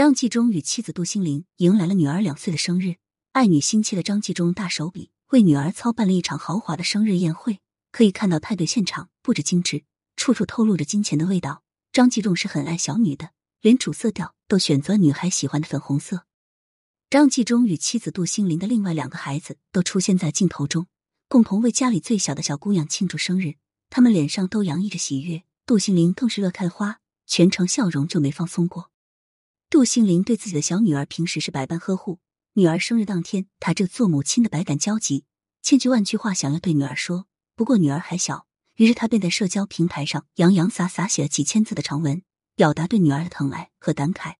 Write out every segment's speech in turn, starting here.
张纪中与妻子杜心玲迎来了女儿两岁的生日，爱女心切的张纪中大手笔为女儿操办了一场豪华的生日宴会。可以看到派对现场布置精致，处处透露着金钱的味道。张纪中是很爱小女的，连主色调都选择女孩喜欢的粉红色。张纪中与妻子杜心凌的另外两个孩子都出现在镜头中，共同为家里最小的小姑娘庆祝生日。他们脸上都洋溢着喜悦，杜心凌更是乐开花，全程笑容就没放松过。杜杏林对自己的小女儿平时是百般呵护，女儿生日当天，她这做母亲的百感交集，千句万句话想要对女儿说。不过女儿还小，于是他便在社交平台上洋洋洒洒写了几千字的长文，表达对女儿的疼爱和感慨。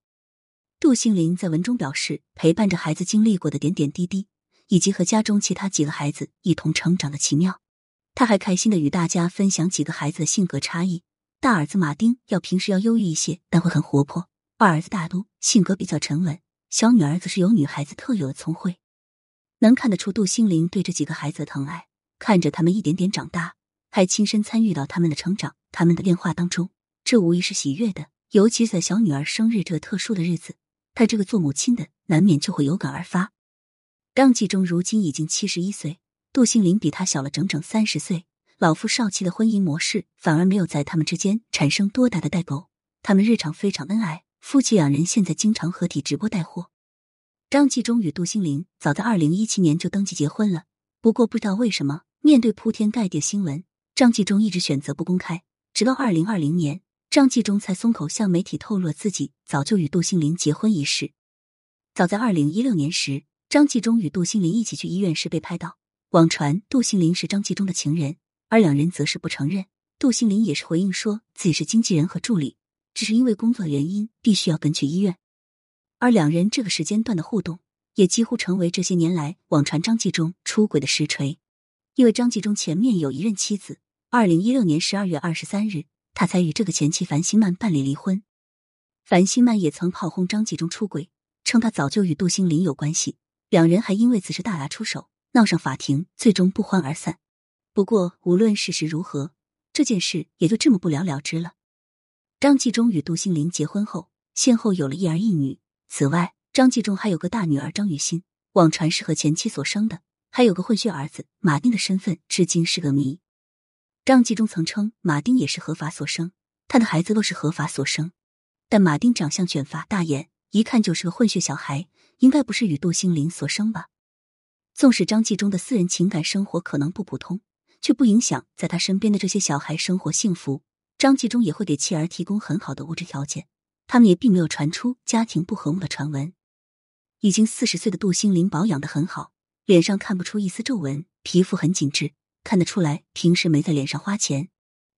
杜杏林在文中表示，陪伴着孩子经历过的点点滴滴，以及和家中其他几个孩子一同成长的奇妙。他还开心的与大家分享几个孩子的性格差异：大儿子马丁要平时要忧郁一些，但会很活泼；二儿子大都性格比较沉稳；小女儿则是有女孩子特有的聪慧。能看得出杜心凌对这几个孩子的疼爱。看着他们一点点长大，还亲身参与到他们的成长、他们的变化当中，这无疑是喜悦的。尤其在小女儿生日这特殊的日子，他这个做母亲的难免就会有感而发。张纪中如今已经七十一岁，杜心凌比他小了整整三十岁。老夫少妻的婚姻模式反而没有在他们之间产生多大的代沟，他们日常非常恩爱，夫妻两人现在经常合体直播带货。张纪中与杜心凌早在二零一七年就登记结婚了，不过不知道为什么。面对铺天盖地的新闻，张纪中一直选择不公开。直到二零二零年，张纪中才松口向媒体透露了自己早就与杜心凌结婚一事。早在二零一六年时，张纪中与杜心凌一起去医院时被拍到，网传杜心凌是张纪中的情人，而两人则是不承认。杜心凌也是回应说自己是经纪人和助理，只是因为工作原因必须要跟去医院。而两人这个时间段的互动，也几乎成为这些年来网传张纪中出轨的实锤。因为张纪中前面有一任妻子，二零一六年十二月二十三日，他才与这个前妻樊星曼办理离婚。樊星曼也曾炮轰张纪中出轨，称他早就与杜心凌有关系，两人还因为此事大打出手，闹上法庭，最终不欢而散。不过无论事实如何，这件事也就这么不了了之了。张纪中与杜心凌结婚后，先后有了一儿一女。此外，张纪中还有个大女儿张雨欣，网传是和前妻所生的。还有个混血儿子马丁的身份至今是个谜。张纪中曾称马丁也是合法所生，他的孩子都是合法所生。但马丁长相卷发大眼，一看就是个混血小孩，应该不是与杜心凌所生吧？纵使张纪中的私人情感生活可能不普通，却不影响在他身边的这些小孩生活幸福。张纪中也会给妻儿提供很好的物质条件，他们也并没有传出家庭不和睦的传闻。已经四十岁的杜心凌保养的很好。脸上看不出一丝皱纹，皮肤很紧致，看得出来平时没在脸上花钱。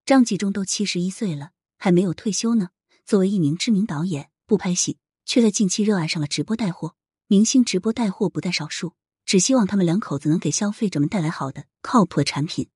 张纪中都七十一岁了，还没有退休呢。作为一名知名导演，不拍戏，却在近期热爱上了直播带货。明星直播带货不在少数，只希望他们两口子能给消费者们带来好的、靠谱的产品。